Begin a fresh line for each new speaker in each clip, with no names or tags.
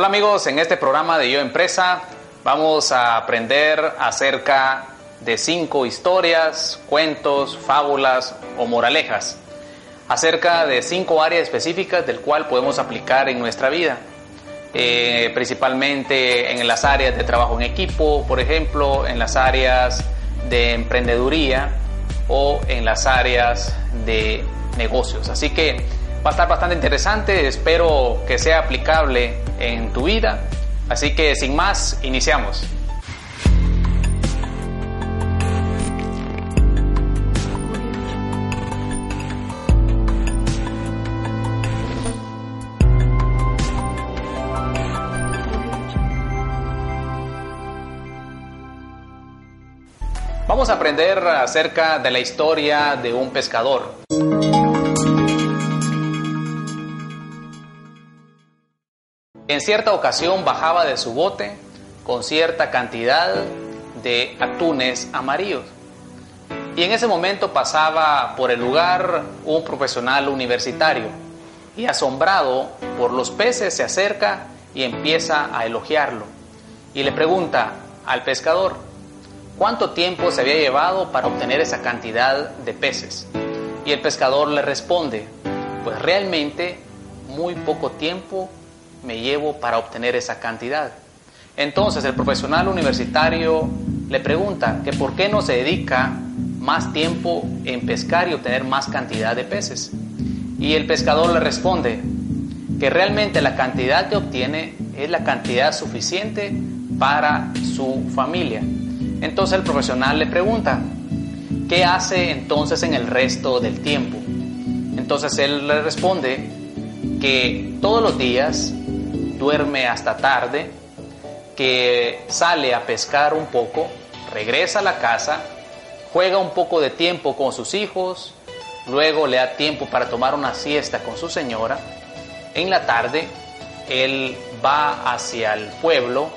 Hola amigos, en este programa de Yo Empresa vamos a aprender acerca de cinco historias, cuentos, fábulas o moralejas, acerca de cinco áreas específicas del cual podemos aplicar en nuestra vida, eh, principalmente en las áreas de trabajo en equipo, por ejemplo, en las áreas de emprendeduría o en las áreas de negocios. Así que va a estar bastante interesante, espero que sea aplicable en tu vida. Así que sin más, iniciamos. Vamos a aprender acerca de la historia de un pescador. En cierta ocasión bajaba de su bote con cierta cantidad de atunes amarillos. Y en ese momento pasaba por el lugar un profesional universitario y asombrado por los peces se acerca y empieza a elogiarlo. Y le pregunta al pescador, ¿cuánto tiempo se había llevado para obtener esa cantidad de peces? Y el pescador le responde, pues realmente muy poco tiempo me llevo para obtener esa cantidad. Entonces el profesional universitario le pregunta que por qué no se dedica más tiempo en pescar y obtener más cantidad de peces. Y el pescador le responde que realmente la cantidad que obtiene es la cantidad suficiente para su familia. Entonces el profesional le pregunta, ¿qué hace entonces en el resto del tiempo? Entonces él le responde que todos los días duerme hasta tarde, que sale a pescar un poco, regresa a la casa, juega un poco de tiempo con sus hijos, luego le da tiempo para tomar una siesta con su señora. En la tarde, él va hacia el pueblo,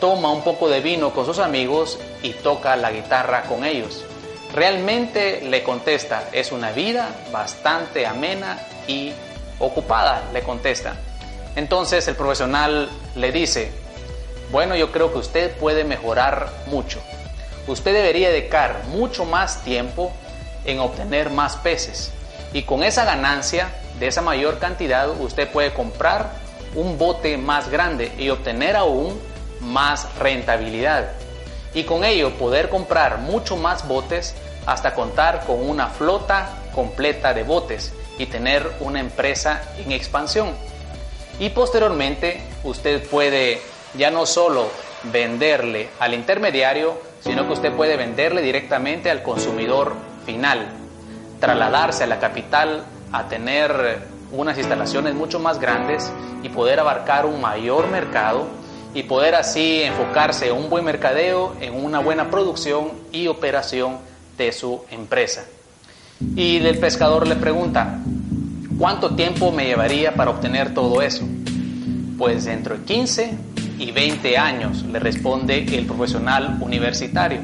toma un poco de vino con sus amigos y toca la guitarra con ellos. Realmente le contesta, es una vida bastante amena y ocupada, le contesta. Entonces el profesional le dice, bueno, yo creo que usted puede mejorar mucho. Usted debería dedicar mucho más tiempo en obtener más peces. Y con esa ganancia de esa mayor cantidad, usted puede comprar un bote más grande y obtener aún más rentabilidad. Y con ello poder comprar mucho más botes hasta contar con una flota completa de botes y tener una empresa en expansión. Y posteriormente usted puede ya no solo venderle al intermediario, sino que usted puede venderle directamente al consumidor final, trasladarse a la capital a tener unas instalaciones mucho más grandes y poder abarcar un mayor mercado y poder así enfocarse en un buen mercadeo, en una buena producción y operación de su empresa. Y el pescador le pregunta, ¿Cuánto tiempo me llevaría para obtener todo eso? Pues dentro de 15 y 20 años, le responde el profesional universitario.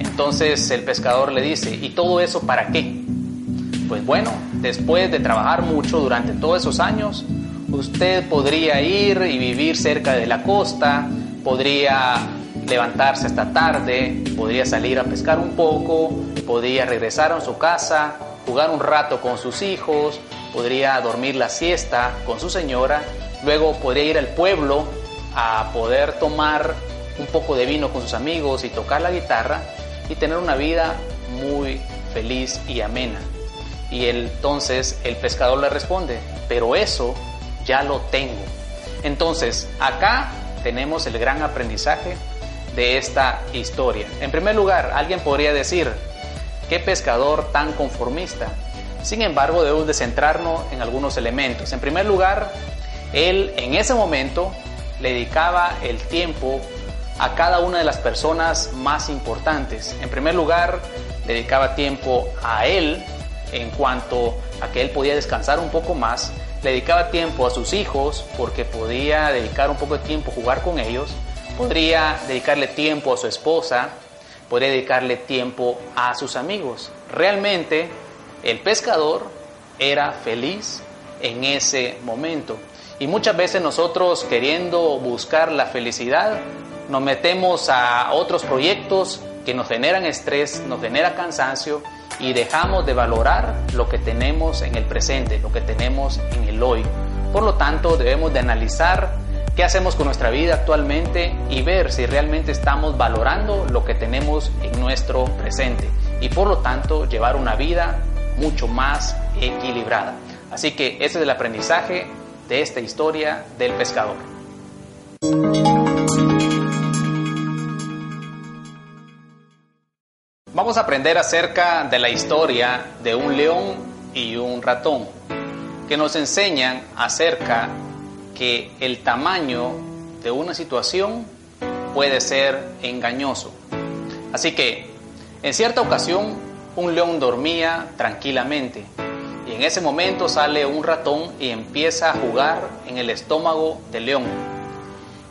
Entonces el pescador le dice, ¿y todo eso para qué? Pues bueno, después de trabajar mucho durante todos esos años, usted podría ir y vivir cerca de la costa, podría levantarse hasta tarde, podría salir a pescar un poco, podría regresar a su casa, jugar un rato con sus hijos, podría dormir la siesta con su señora, luego podría ir al pueblo a poder tomar un poco de vino con sus amigos y tocar la guitarra y tener una vida muy feliz y amena. Y entonces el pescador le responde, pero eso ya lo tengo. Entonces, acá tenemos el gran aprendizaje de esta historia. En primer lugar, alguien podría decir, qué pescador tan conformista. Sin embargo, debemos de centrarnos en algunos elementos. En primer lugar, él en ese momento le dedicaba el tiempo a cada una de las personas más importantes. En primer lugar, dedicaba tiempo a él en cuanto a que él podía descansar un poco más. Le dedicaba tiempo a sus hijos porque podía dedicar un poco de tiempo a jugar con ellos. Podría dedicarle tiempo a su esposa. Podría dedicarle tiempo a sus amigos. Realmente el pescador era feliz en ese momento. Y muchas veces nosotros queriendo buscar la felicidad, nos metemos a otros proyectos que nos generan estrés, nos genera cansancio y dejamos de valorar lo que tenemos en el presente, lo que tenemos en el hoy. Por lo tanto, debemos de analizar qué hacemos con nuestra vida actualmente y ver si realmente estamos valorando lo que tenemos en nuestro presente y por lo tanto llevar una vida mucho más equilibrada. Así que ese es el aprendizaje de esta historia del pescador. Vamos a aprender acerca de la historia de un león y un ratón, que nos enseñan acerca que el tamaño de una situación puede ser engañoso. Así que, en cierta ocasión, un león dormía tranquilamente y en ese momento sale un ratón y empieza a jugar en el estómago del león.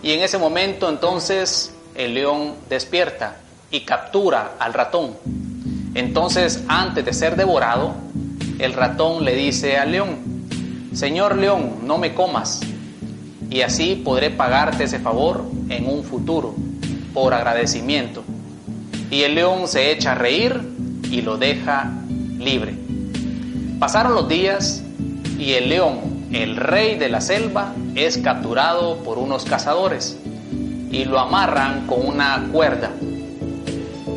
Y en ese momento entonces el león despierta y captura al ratón. Entonces, antes de ser devorado, el ratón le dice al león, Señor león, no me comas, y así podré pagarte ese favor en un futuro, por agradecimiento. Y el león se echa a reír y lo deja libre. Pasaron los días y el león, el rey de la selva, es capturado por unos cazadores y lo amarran con una cuerda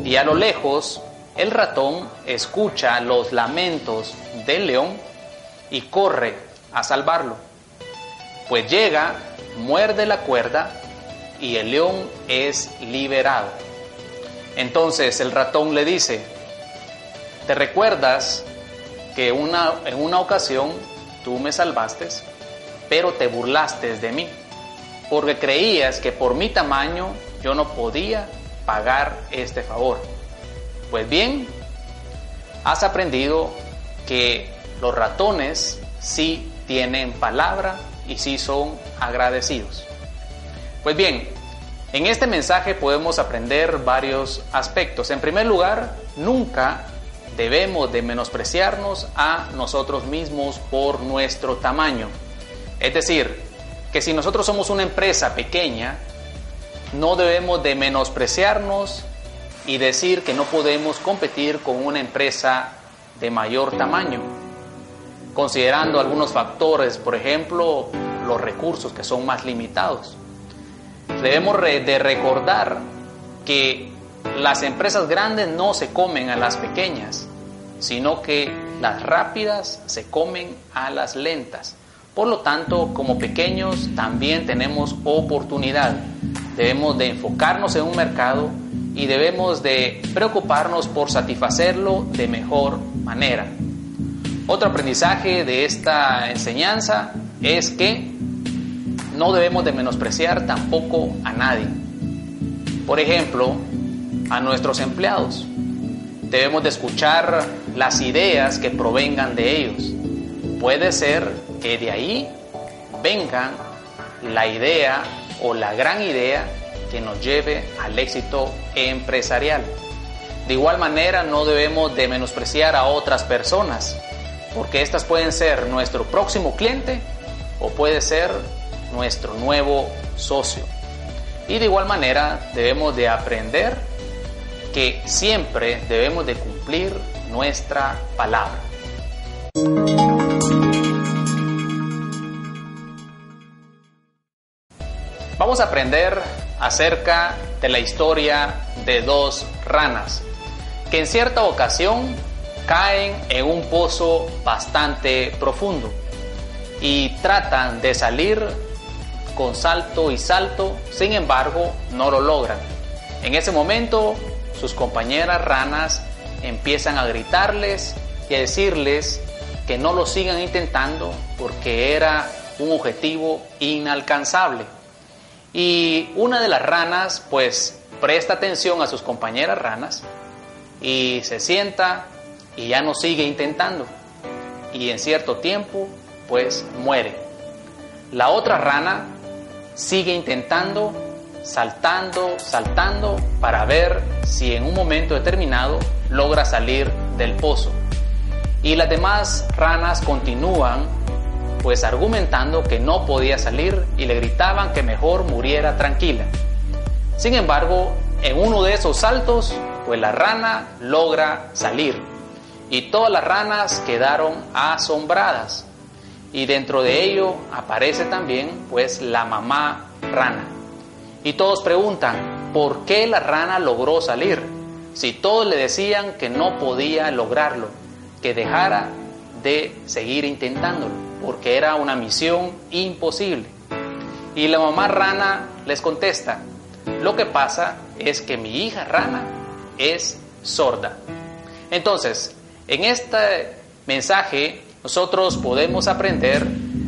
y a lo lejos el ratón escucha los lamentos del león y corre a salvarlo. Pues llega, muerde la cuerda y el león es liberado. Entonces el ratón le dice, ¿te recuerdas que en una ocasión tú me salvaste, pero te burlaste de mí? Porque creías que por mi tamaño yo no podía pagar este favor. Pues bien, has aprendido que los ratones sí tienen palabra y sí son agradecidos. Pues bien, en este mensaje podemos aprender varios aspectos. En primer lugar, nunca debemos de menospreciarnos a nosotros mismos por nuestro tamaño. Es decir, que si nosotros somos una empresa pequeña, no debemos de menospreciarnos y decir que no podemos competir con una empresa de mayor tamaño, considerando algunos factores, por ejemplo, los recursos que son más limitados. Debemos de recordar que las empresas grandes no se comen a las pequeñas, sino que las rápidas se comen a las lentas. Por lo tanto, como pequeños también tenemos oportunidad debemos de enfocarnos en un mercado y debemos de preocuparnos por satisfacerlo de mejor manera. Otro aprendizaje de esta enseñanza es que no debemos de menospreciar tampoco a nadie. Por ejemplo, a nuestros empleados. Debemos de escuchar las ideas que provengan de ellos. Puede ser que de ahí venga la idea o la gran idea que nos lleve al éxito empresarial. De igual manera no debemos de menospreciar a otras personas, porque estas pueden ser nuestro próximo cliente o puede ser nuestro nuevo socio. Y de igual manera debemos de aprender que siempre debemos de cumplir nuestra palabra. Vamos a aprender acerca de la historia de dos ranas que en cierta ocasión caen en un pozo bastante profundo y tratan de salir con salto y salto, sin embargo no lo logran. En ese momento sus compañeras ranas empiezan a gritarles y a decirles que no lo sigan intentando porque era un objetivo inalcanzable. Y una de las ranas pues presta atención a sus compañeras ranas y se sienta y ya no sigue intentando. Y en cierto tiempo pues muere. La otra rana sigue intentando, saltando, saltando para ver si en un momento determinado logra salir del pozo. Y las demás ranas continúan pues argumentando que no podía salir y le gritaban que mejor muriera tranquila. Sin embargo, en uno de esos saltos, pues la rana logra salir y todas las ranas quedaron asombradas. Y dentro de ello aparece también pues la mamá rana. Y todos preguntan, ¿por qué la rana logró salir? Si todos le decían que no podía lograrlo, que dejara de seguir intentándolo, porque era una misión imposible. Y la mamá rana les contesta, lo que pasa es que mi hija rana es sorda. Entonces, en este mensaje nosotros podemos aprender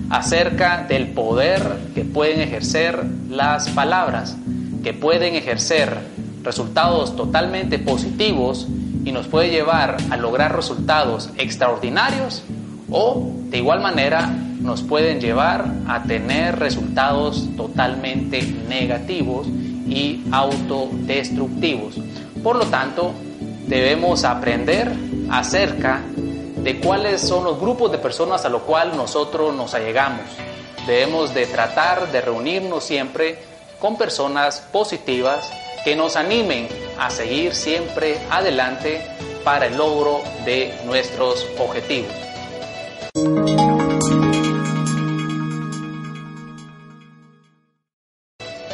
acerca del poder que pueden ejercer las palabras, que pueden ejercer resultados totalmente positivos y nos puede llevar a lograr resultados extraordinarios o de igual manera nos pueden llevar a tener resultados totalmente negativos y autodestructivos. Por lo tanto, debemos aprender acerca de cuáles son los grupos de personas a los cuales nosotros nos allegamos. Debemos de tratar de reunirnos siempre con personas positivas que nos animen a seguir siempre adelante para el logro de nuestros objetivos.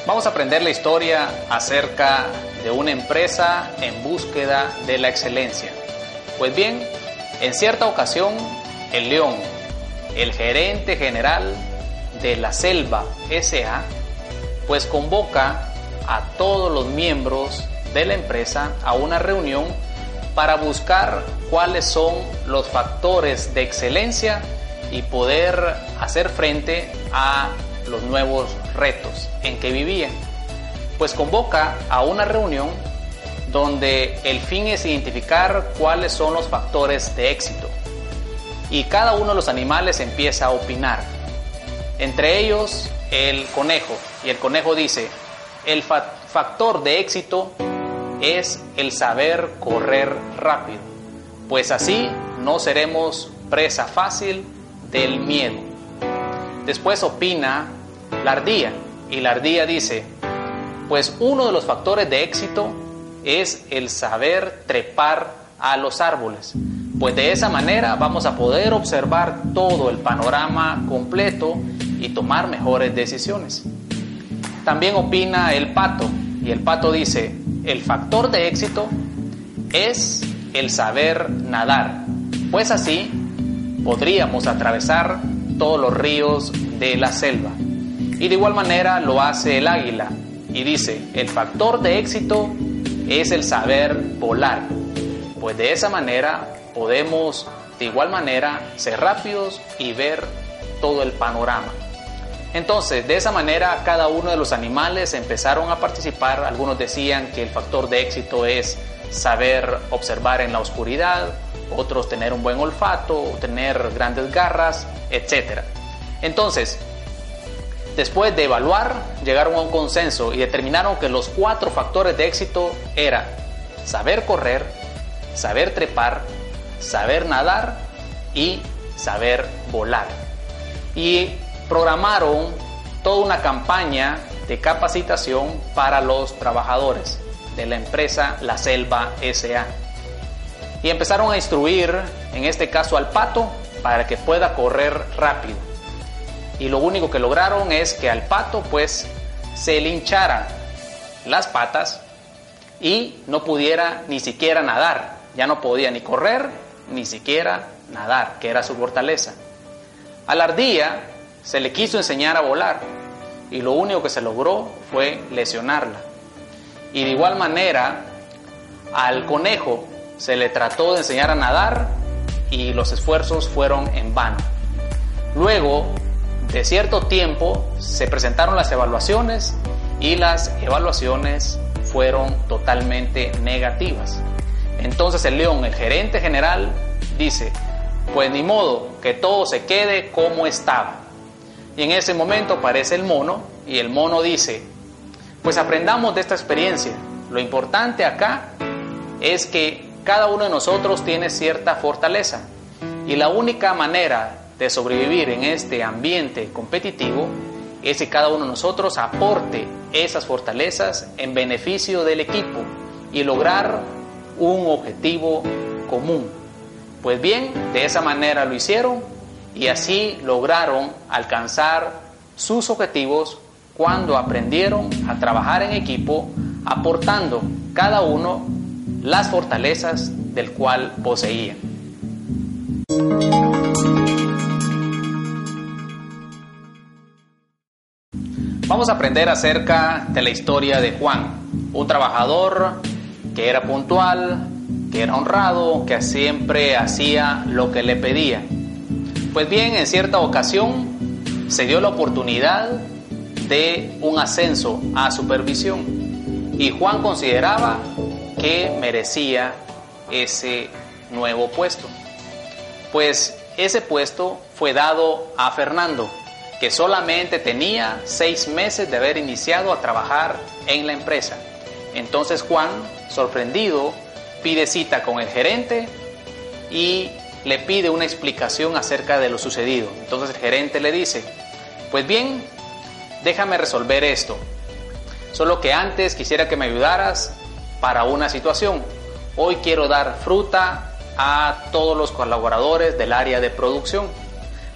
Vamos a aprender la historia acerca de una empresa en búsqueda de la excelencia. Pues bien, en cierta ocasión, el León, el gerente general de la Selva SA, pues convoca a todos los miembros de la empresa a una reunión para buscar cuáles son los factores de excelencia y poder hacer frente a los nuevos retos en que vivían. Pues convoca a una reunión donde el fin es identificar cuáles son los factores de éxito. Y cada uno de los animales empieza a opinar. Entre ellos el conejo. Y el conejo dice, el factor de éxito es el saber correr rápido, pues así no seremos presa fácil del miedo. Después opina la ardilla y la ardilla dice, pues uno de los factores de éxito es el saber trepar a los árboles, pues de esa manera vamos a poder observar todo el panorama completo y tomar mejores decisiones. También opina el pato y el pato dice, el factor de éxito es el saber nadar, pues así podríamos atravesar todos los ríos de la selva. Y de igual manera lo hace el águila y dice, el factor de éxito es el saber volar. Pues de esa manera podemos de igual manera ser rápidos y ver todo el panorama. Entonces, de esa manera, cada uno de los animales empezaron a participar. Algunos decían que el factor de éxito es saber observar en la oscuridad, otros tener un buen olfato, tener grandes garras, etc. Entonces, Después de evaluar, llegaron a un consenso y determinaron que los cuatro factores de éxito eran saber correr, saber trepar, saber nadar y saber volar. Y programaron toda una campaña de capacitación para los trabajadores de la empresa La Selva SA. Y empezaron a instruir, en este caso al pato, para que pueda correr rápido y lo único que lograron es que al pato pues se le hincharan las patas y no pudiera ni siquiera nadar, ya no podía ni correr ni siquiera nadar, que era su fortaleza. A la ardilla se le quiso enseñar a volar y lo único que se logró fue lesionarla. Y de igual manera al conejo se le trató de enseñar a nadar y los esfuerzos fueron en vano. Luego de cierto tiempo se presentaron las evaluaciones y las evaluaciones fueron totalmente negativas. Entonces el león, el gerente general, dice, pues ni modo, que todo se quede como estaba. Y en ese momento aparece el mono y el mono dice, pues aprendamos de esta experiencia. Lo importante acá es que cada uno de nosotros tiene cierta fortaleza y la única manera de sobrevivir en este ambiente competitivo es que cada uno de nosotros aporte esas fortalezas en beneficio del equipo y lograr un objetivo común. Pues bien, de esa manera lo hicieron y así lograron alcanzar sus objetivos cuando aprendieron a trabajar en equipo, aportando cada uno las fortalezas del cual poseían. Vamos a aprender acerca de la historia de Juan, un trabajador que era puntual, que era honrado, que siempre hacía lo que le pedía. Pues bien, en cierta ocasión se dio la oportunidad de un ascenso a supervisión y Juan consideraba que merecía ese nuevo puesto. Pues ese puesto fue dado a Fernando, que solamente tenía seis meses de haber iniciado a trabajar en la empresa. Entonces Juan, sorprendido, pide cita con el gerente y le pide una explicación acerca de lo sucedido. Entonces el gerente le dice, pues bien, déjame resolver esto. Solo que antes quisiera que me ayudaras para una situación. Hoy quiero dar fruta a todos los colaboradores del área de producción.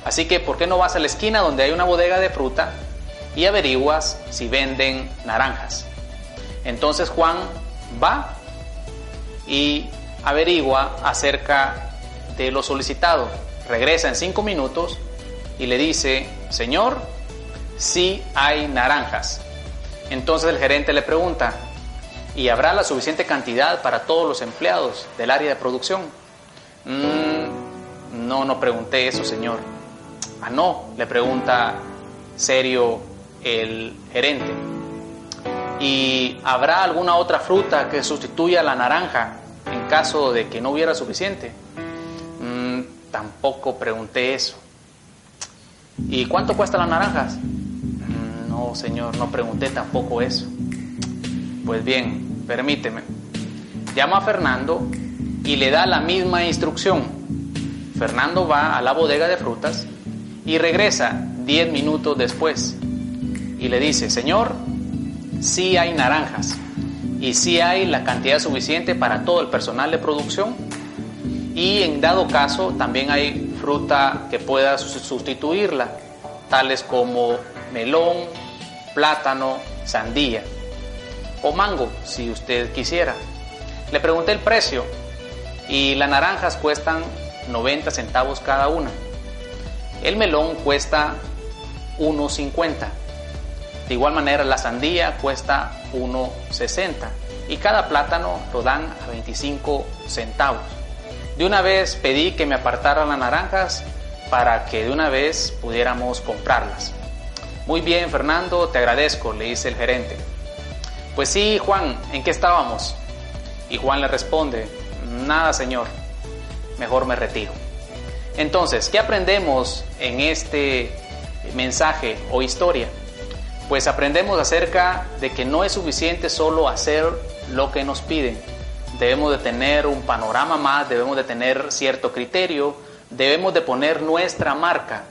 Así que, ¿por qué no vas a la esquina donde hay una bodega de fruta y averiguas si venden naranjas? Entonces Juan va y averigua acerca de lo solicitado. Regresa en cinco minutos y le dice, Señor, sí hay naranjas. Entonces el gerente le pregunta, ¿y habrá la suficiente cantidad para todos los empleados del área de producción? Mm, no, no pregunté eso, señor. Ah, no, le pregunta serio el gerente. ¿Y habrá alguna otra fruta que sustituya la naranja en caso de que no hubiera suficiente? Mm, tampoco pregunté eso. ¿Y cuánto cuesta las naranjas? Mm, no, señor, no pregunté tampoco eso. Pues bien, permíteme. Llama a Fernando y le da la misma instrucción. Fernando va a la bodega de frutas y regresa 10 minutos después y le dice, Señor, sí hay naranjas y sí hay la cantidad suficiente para todo el personal de producción y en dado caso también hay fruta que pueda sustituirla, tales como melón, plátano, sandía o mango, si usted quisiera. Le pregunté el precio y las naranjas cuestan 90 centavos cada una. El melón cuesta 1.50. De igual manera la sandía cuesta 1.60 y cada plátano lo dan a 25 centavos. De una vez pedí que me apartaran las naranjas para que de una vez pudiéramos comprarlas. Muy bien, Fernando, te agradezco, le dice el gerente. Pues sí, Juan, ¿en qué estábamos? Y Juan le responde, nada, señor, mejor me retiro. Entonces, ¿qué aprendemos en este mensaje o historia? Pues aprendemos acerca de que no es suficiente solo hacer lo que nos piden. Debemos de tener un panorama más, debemos de tener cierto criterio, debemos de poner nuestra marca.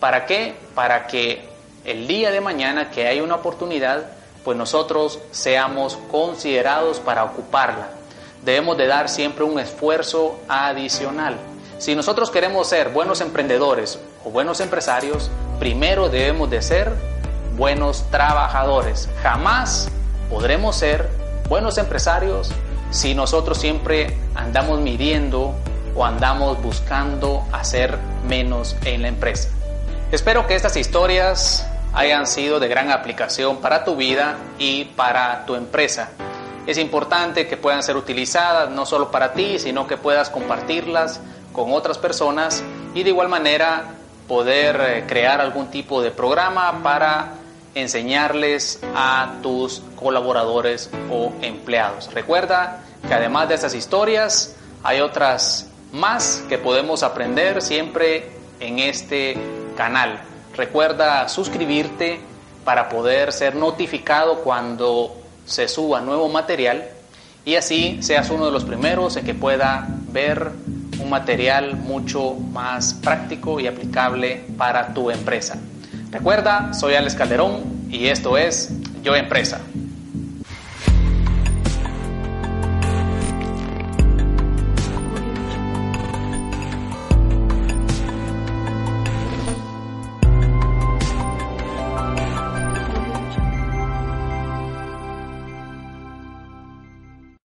¿Para qué? Para que el día de mañana que hay una oportunidad, pues nosotros seamos considerados para ocuparla. Debemos de dar siempre un esfuerzo adicional. Si nosotros queremos ser buenos emprendedores o buenos empresarios, primero debemos de ser buenos trabajadores. Jamás podremos ser buenos empresarios si nosotros siempre andamos midiendo o andamos buscando hacer menos en la empresa. Espero que estas historias hayan sido de gran aplicación para tu vida y para tu empresa. Es importante que puedan ser utilizadas no solo para ti, sino que puedas compartirlas con otras personas y de igual manera poder eh, crear algún tipo de programa para enseñarles a tus colaboradores o empleados. Recuerda que además de estas historias hay otras más que podemos aprender siempre en este canal. Recuerda suscribirte para poder ser notificado cuando se suba nuevo material y así seas uno de los primeros en que pueda ver material mucho más práctico y aplicable para tu empresa. Recuerda, soy Alex Calderón y esto es Yo Empresa.